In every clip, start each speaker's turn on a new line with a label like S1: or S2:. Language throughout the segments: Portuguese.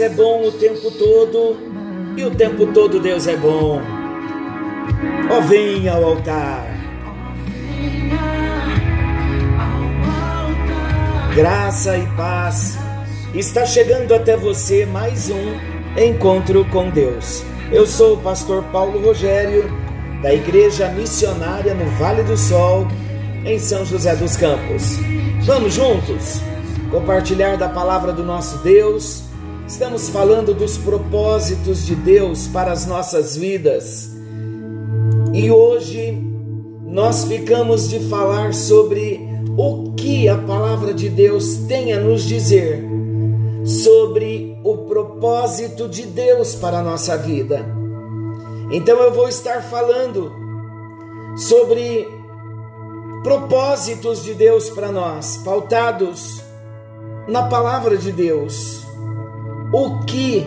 S1: É bom o tempo todo e o tempo todo Deus é bom. Ó, oh, venha ao altar. Graça e paz. Está chegando até você mais um encontro com Deus. Eu sou o pastor Paulo Rogério, da Igreja Missionária no Vale do Sol, em São José dos Campos. Vamos juntos compartilhar da palavra do nosso Deus. Estamos falando dos propósitos de Deus para as nossas vidas. E hoje nós ficamos de falar sobre o que a palavra de Deus tem a nos dizer sobre o propósito de Deus para a nossa vida. Então eu vou estar falando sobre propósitos de Deus para nós, pautados na palavra de Deus. O que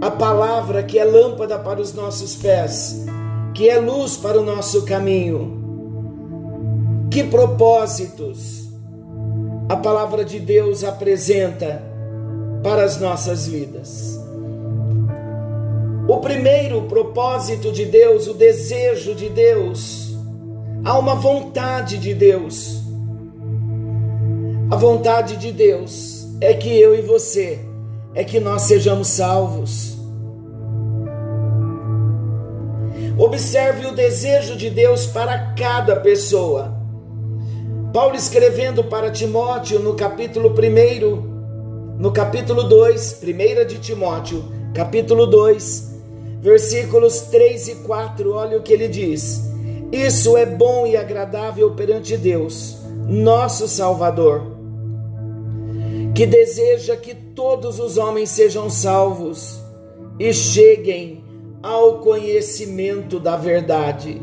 S1: a palavra que é lâmpada para os nossos pés, que é luz para o nosso caminho, que propósitos a palavra de Deus apresenta para as nossas vidas? O primeiro propósito de Deus, o desejo de Deus, há uma vontade de Deus. A vontade de Deus é que eu e você, é que nós sejamos salvos. Observe o desejo de Deus para cada pessoa. Paulo escrevendo para Timóteo no capítulo 1, no capítulo 2, 1 de Timóteo, capítulo 2, versículos 3 e 4, olha o que ele diz: Isso é bom e agradável perante Deus, nosso Salvador, que deseja que todos os homens sejam salvos e cheguem ao conhecimento da verdade.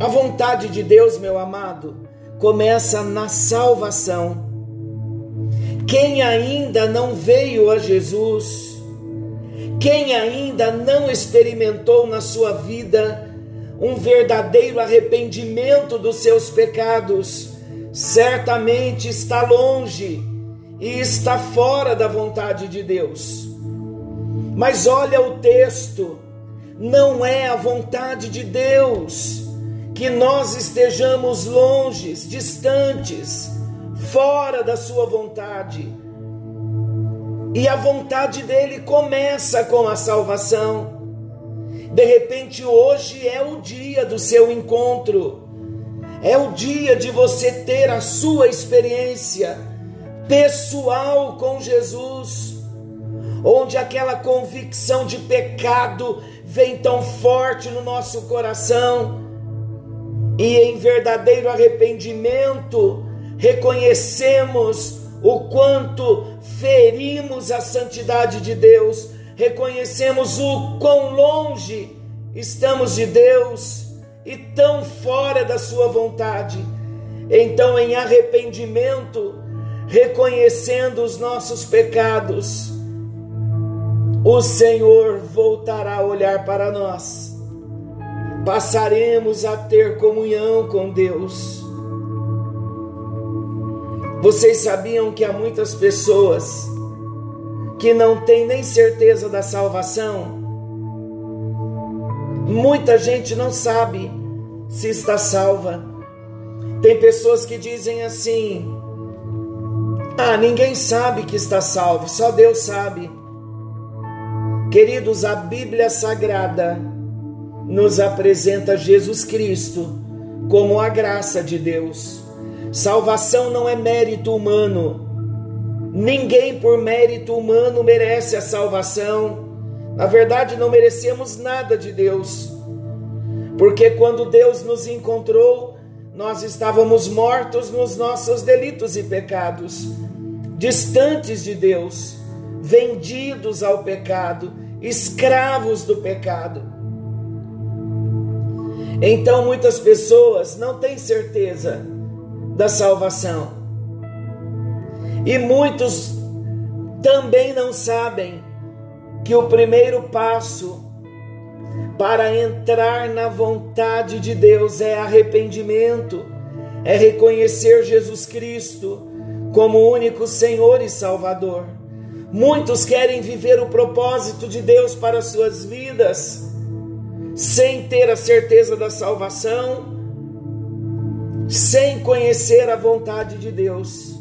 S1: A vontade de Deus, meu amado, começa na salvação. Quem ainda não veio a Jesus, quem ainda não experimentou na sua vida um verdadeiro arrependimento dos seus pecados, certamente está longe e está fora da vontade de Deus. Mas olha o texto, não é a vontade de Deus que nós estejamos longes, distantes, fora da Sua vontade. E a vontade dele começa com a salvação. De repente, hoje é o dia do seu encontro, é o dia de você ter a sua experiência pessoal com Jesus, onde aquela convicção de pecado vem tão forte no nosso coração e em verdadeiro arrependimento reconhecemos o quanto ferimos a santidade de Deus, reconhecemos o quão longe estamos de Deus e tão fora da Sua vontade. Então, em arrependimento, reconhecendo os nossos pecados, o Senhor voltará a olhar para nós passaremos a ter comunhão com Deus. Vocês sabiam que há muitas pessoas que não têm nem certeza da salvação? Muita gente não sabe se está salva. Tem pessoas que dizem assim: Ah, ninguém sabe que está salvo, só Deus sabe. Queridos, a Bíblia Sagrada nos apresenta Jesus Cristo como a graça de Deus. Salvação não é mérito humano. Ninguém por mérito humano merece a salvação. Na verdade, não merecemos nada de Deus. Porque quando Deus nos encontrou, nós estávamos mortos nos nossos delitos e pecados, distantes de Deus, vendidos ao pecado, escravos do pecado. Então muitas pessoas não têm certeza da salvação. E muitos também não sabem que o primeiro passo para entrar na vontade de Deus é arrependimento, é reconhecer Jesus Cristo como único Senhor e Salvador. Muitos querem viver o propósito de Deus para suas vidas sem ter a certeza da salvação, sem conhecer a vontade de Deus.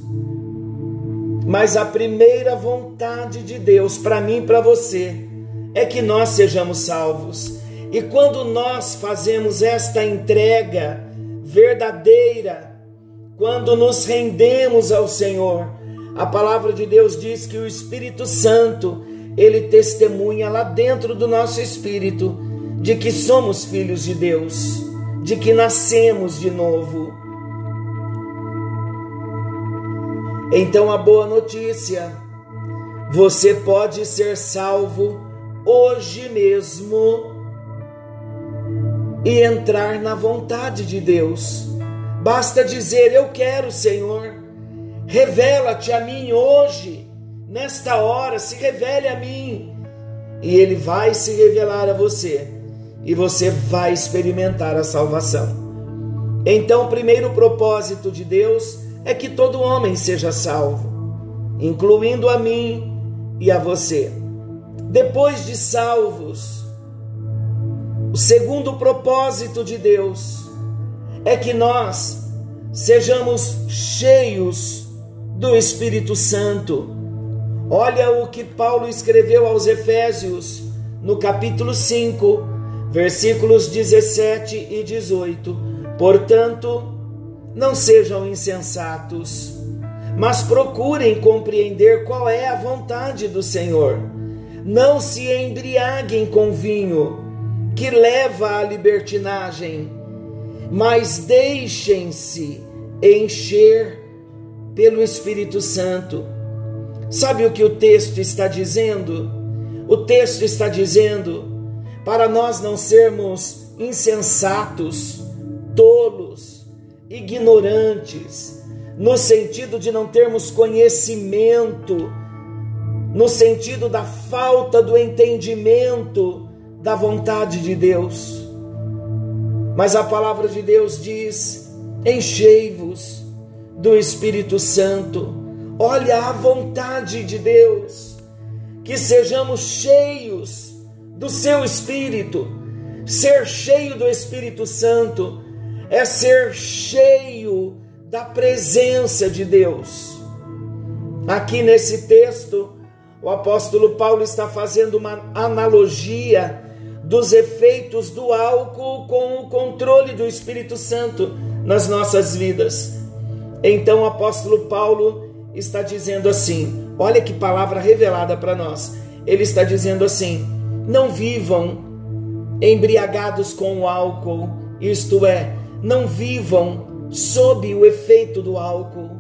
S1: Mas a primeira vontade de Deus para mim e para você é que nós sejamos salvos. E quando nós fazemos esta entrega verdadeira, quando nos rendemos ao Senhor, a palavra de Deus diz que o Espírito Santo, ele testemunha lá dentro do nosso espírito de que somos filhos de Deus, de que nascemos de novo. Então a boa notícia, você pode ser salvo hoje mesmo e entrar na vontade de Deus. Basta dizer: Eu quero, Senhor, revela-te a mim hoje, nesta hora, se revele a mim. E Ele vai se revelar a você, e você vai experimentar a salvação. Então, o primeiro propósito de Deus é que todo homem seja salvo, incluindo a mim e a você. Depois de salvos, o segundo propósito de Deus é que nós sejamos cheios do Espírito Santo. Olha o que Paulo escreveu aos Efésios no capítulo 5, versículos 17 e 18. Portanto, não sejam insensatos, mas procurem compreender qual é a vontade do Senhor. Não se embriaguem com vinho que leva à libertinagem, mas deixem-se encher pelo Espírito Santo. Sabe o que o texto está dizendo? O texto está dizendo para nós não sermos insensatos, tolos, ignorantes, no sentido de não termos conhecimento, no sentido da falta do entendimento da vontade de Deus. Mas a palavra de Deus diz: enchei-vos do Espírito Santo. Olha a vontade de Deus, que sejamos cheios do seu Espírito. Ser cheio do Espírito Santo é ser cheio da presença de Deus. Aqui nesse texto, o apóstolo Paulo está fazendo uma analogia dos efeitos do álcool com o controle do Espírito Santo nas nossas vidas. Então o apóstolo Paulo está dizendo assim: olha que palavra revelada para nós. Ele está dizendo assim: não vivam embriagados com o álcool, isto é, não vivam sob o efeito do álcool.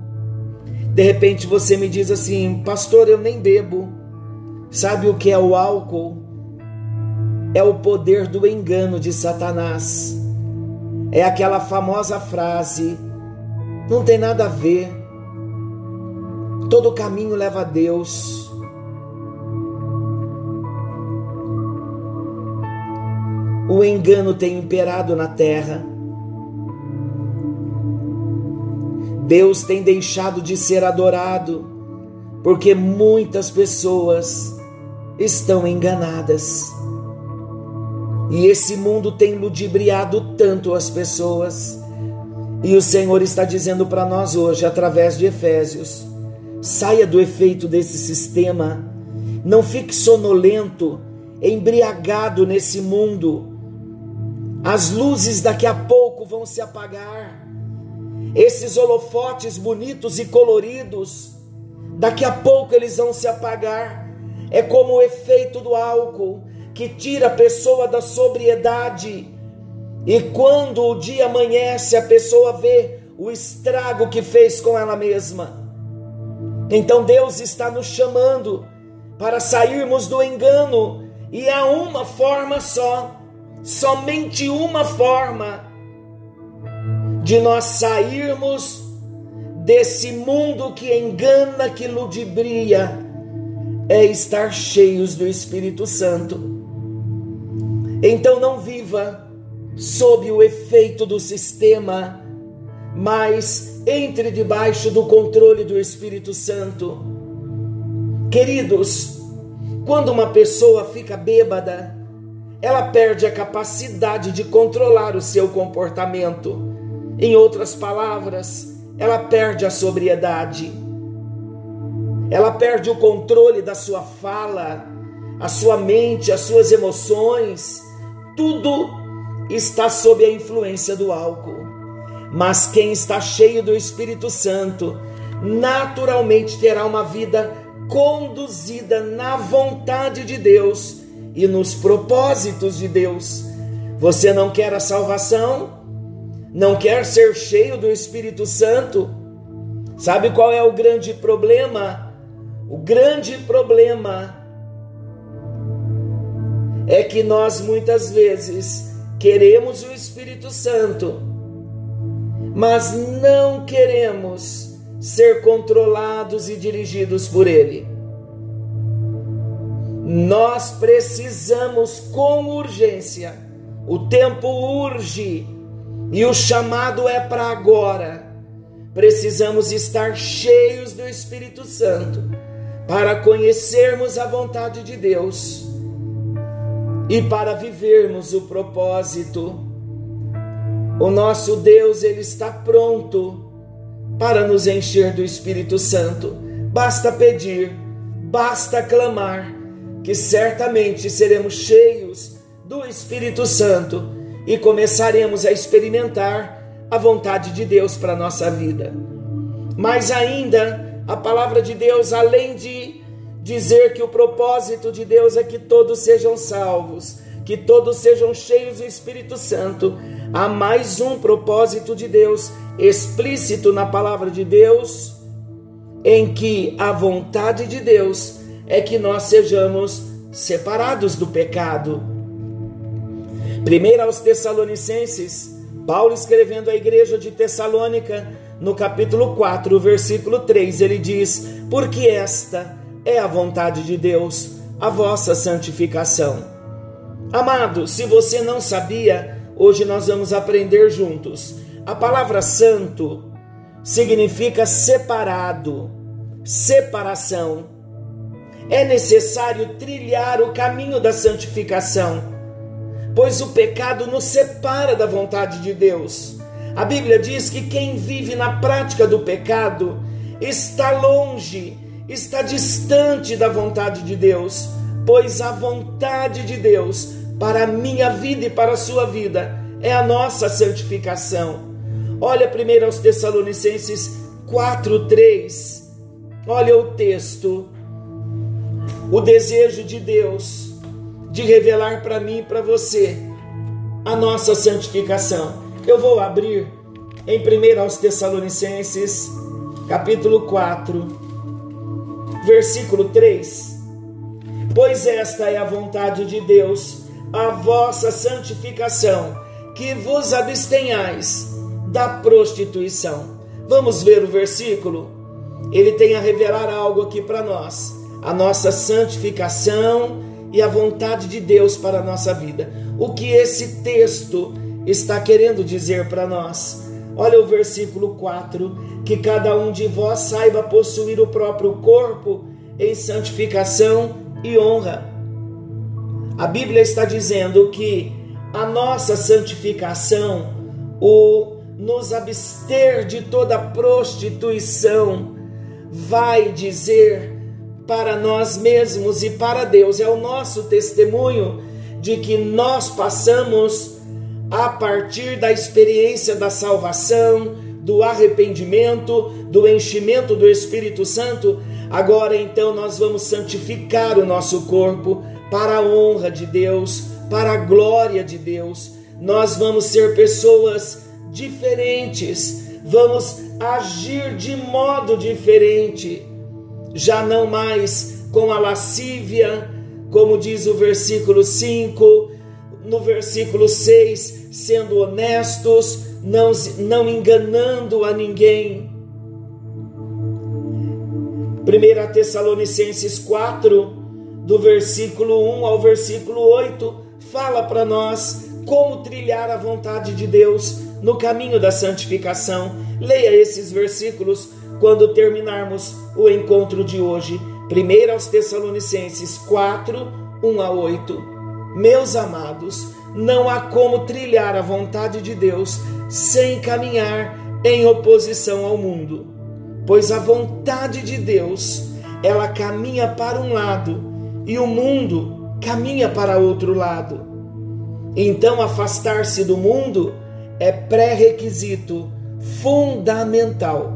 S1: De repente você me diz assim, pastor, eu nem bebo. Sabe o que é o álcool? é o poder do engano de Satanás. É aquela famosa frase: não tem nada a ver, todo caminho leva a Deus. O engano tem imperado na terra. Deus tem deixado de ser adorado, porque muitas pessoas estão enganadas. E esse mundo tem ludibriado tanto as pessoas. E o Senhor está dizendo para nós hoje, através de Efésios: saia do efeito desse sistema, não fique sonolento, embriagado nesse mundo. As luzes daqui a pouco vão se apagar. Esses holofotes bonitos e coloridos, daqui a pouco eles vão se apagar. É como o efeito do álcool que tira a pessoa da sobriedade. E quando o dia amanhece, a pessoa vê o estrago que fez com ela mesma. Então Deus está nos chamando para sairmos do engano, e há uma forma só, somente uma forma de nós sairmos desse mundo que engana, que ludibria, é estar cheios do Espírito Santo. Então não viva sob o efeito do sistema, mas entre debaixo do controle do Espírito Santo. Queridos, quando uma pessoa fica bêbada, ela perde a capacidade de controlar o seu comportamento. Em outras palavras, ela perde a sobriedade. Ela perde o controle da sua fala, a sua mente, as suas emoções. Tudo está sob a influência do álcool. Mas quem está cheio do Espírito Santo, naturalmente terá uma vida conduzida na vontade de Deus e nos propósitos de Deus. Você não quer a salvação? Não quer ser cheio do Espírito Santo? Sabe qual é o grande problema? O grande problema é que nós muitas vezes queremos o Espírito Santo, mas não queremos ser controlados e dirigidos por Ele. Nós precisamos com urgência, o tempo urge e o chamado é para agora. Precisamos estar cheios do Espírito Santo para conhecermos a vontade de Deus e para vivermos o propósito. O nosso Deus, ele está pronto para nos encher do Espírito Santo. Basta pedir, basta clamar, que certamente seremos cheios do Espírito Santo e começaremos a experimentar a vontade de Deus para a nossa vida. Mas ainda, a palavra de Deus, além de dizer que o propósito de Deus é que todos sejam salvos, que todos sejam cheios do Espírito Santo, há mais um propósito de Deus explícito na palavra de Deus, em que a vontade de Deus é que nós sejamos separados do pecado. Primeiro aos Tessalonicenses, Paulo escrevendo à igreja de Tessalônica, no capítulo 4, versículo 3, ele diz: Porque esta é a vontade de Deus, a vossa santificação. Amado, se você não sabia, hoje nós vamos aprender juntos. A palavra santo significa separado, separação. É necessário trilhar o caminho da santificação, pois o pecado nos separa da vontade de Deus. A Bíblia diz que quem vive na prática do pecado está longe, está distante da vontade de Deus, pois a vontade de Deus para a minha vida e para a sua vida é a nossa santificação. Olha primeiro aos Tessalonicenses 4:3. Olha o texto. O desejo de Deus de revelar para mim e para você a nossa santificação. Eu vou abrir em 1 aos Tessalonicenses, capítulo 4, versículo 3. Pois esta é a vontade de Deus, a vossa santificação, que vos abstenhais da prostituição. Vamos ver o versículo? Ele tem a revelar algo aqui para nós, a nossa santificação e a vontade de Deus para a nossa vida. O que esse texto está querendo dizer para nós? Olha o versículo 4: que cada um de vós saiba possuir o próprio corpo em santificação e honra. A Bíblia está dizendo que a nossa santificação, o nos abster de toda prostituição, vai dizer para nós mesmos e para Deus, é o nosso testemunho de que nós passamos a partir da experiência da salvação, do arrependimento, do enchimento do Espírito Santo. Agora então nós vamos santificar o nosso corpo para a honra de Deus, para a glória de Deus. Nós vamos ser pessoas diferentes, vamos agir de modo diferente, já não mais com a lascívia, como diz o versículo 5, no versículo 6, sendo honestos, não, não enganando a ninguém. 1 Tessalonicenses 4, do versículo 1 ao versículo 8, fala para nós como trilhar a vontade de Deus no caminho da santificação. Leia esses versículos quando terminarmos o encontro de hoje. 1 aos Tessalonicenses 4, 1 a 8. Meus amados, não há como trilhar a vontade de Deus sem caminhar em oposição ao mundo, pois a vontade de Deus, ela caminha para um lado e o mundo caminha para outro lado. Então, afastar-se do mundo é pré-requisito fundamental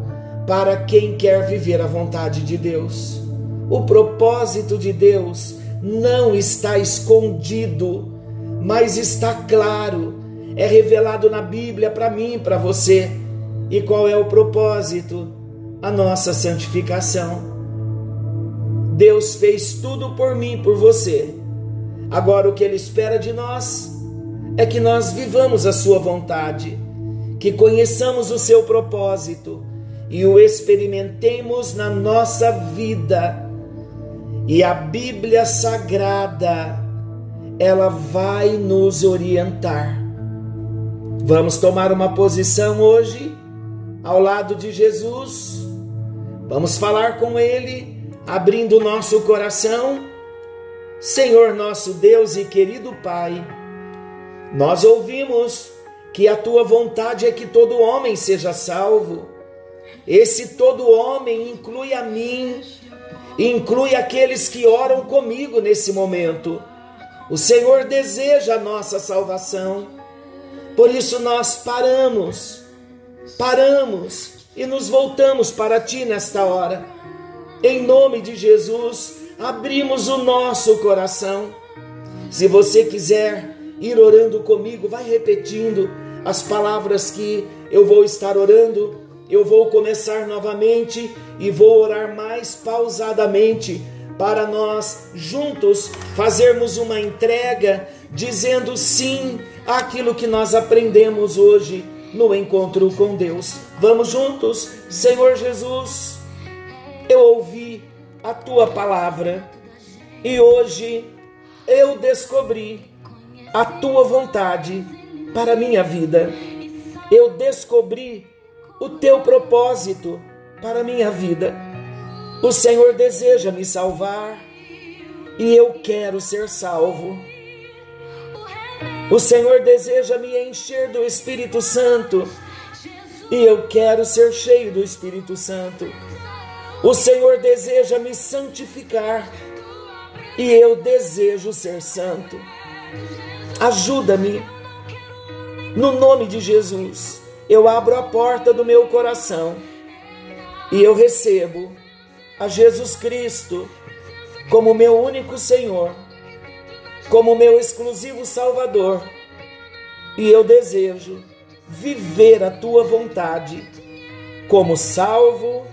S1: para quem quer viver a vontade de Deus. O propósito de Deus não está escondido, mas está claro, é revelado na Bíblia para mim para você. E qual é o propósito? A nossa santificação. Deus fez tudo por mim, por você. Agora o que Ele espera de nós é que nós vivamos a Sua vontade, que conheçamos o seu propósito e o experimentemos na nossa vida. E a Bíblia Sagrada, ela vai nos orientar. Vamos tomar uma posição hoje ao lado de Jesus. Vamos falar com Ele, abrindo o nosso coração. Senhor nosso Deus e querido Pai, nós ouvimos que a tua vontade é que todo homem seja salvo. Esse todo homem inclui a mim, inclui aqueles que oram comigo nesse momento. O Senhor deseja a nossa salvação. Por isso nós paramos, paramos e nos voltamos para ti nesta hora. Em nome de Jesus, abrimos o nosso coração. Se você quiser ir orando comigo, vai repetindo as palavras que eu vou estar orando. Eu vou começar novamente e vou orar mais pausadamente para nós juntos fazermos uma entrega dizendo sim àquilo que nós aprendemos hoje no encontro com Deus. Vamos juntos, Senhor Jesus. Eu ouvi a tua palavra e hoje eu descobri a tua vontade para a minha vida. Eu descobri o teu propósito para a minha vida. O Senhor deseja me salvar e eu quero ser salvo. O Senhor deseja me encher do Espírito Santo e eu quero ser cheio do Espírito Santo. O Senhor deseja me santificar e eu desejo ser santo. Ajuda-me. No nome de Jesus, eu abro a porta do meu coração e eu recebo a Jesus Cristo como meu único Senhor, como meu exclusivo Salvador. E eu desejo viver a tua vontade como salvo,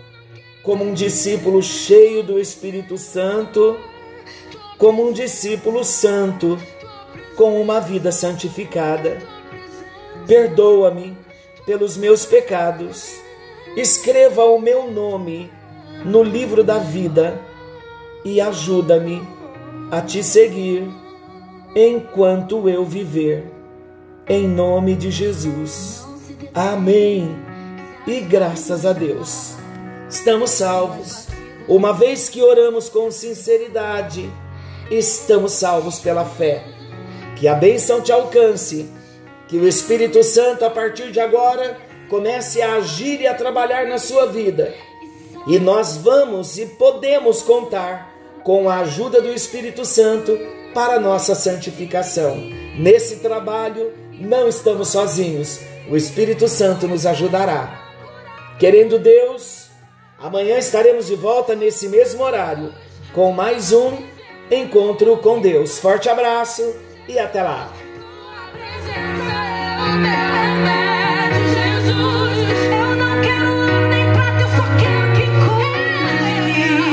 S1: como um discípulo cheio do Espírito Santo, como um discípulo santo com uma vida santificada. Perdoa-me pelos meus pecados. Escreva o meu nome no livro da vida e ajuda-me a te seguir enquanto eu viver. Em nome de Jesus. Amém. E graças a Deus. Estamos salvos. Uma vez que oramos com sinceridade, estamos salvos pela fé. Que a bênção te alcance, que o Espírito Santo, a partir de agora, comece a agir e a trabalhar na sua vida. E nós vamos e podemos contar com a ajuda do Espírito Santo para nossa santificação. Nesse trabalho, não estamos sozinhos, o Espírito Santo nos ajudará. Querendo Deus, amanhã estaremos de volta nesse mesmo horário com mais um encontro com Deus. Forte abraço e até lá. man, man.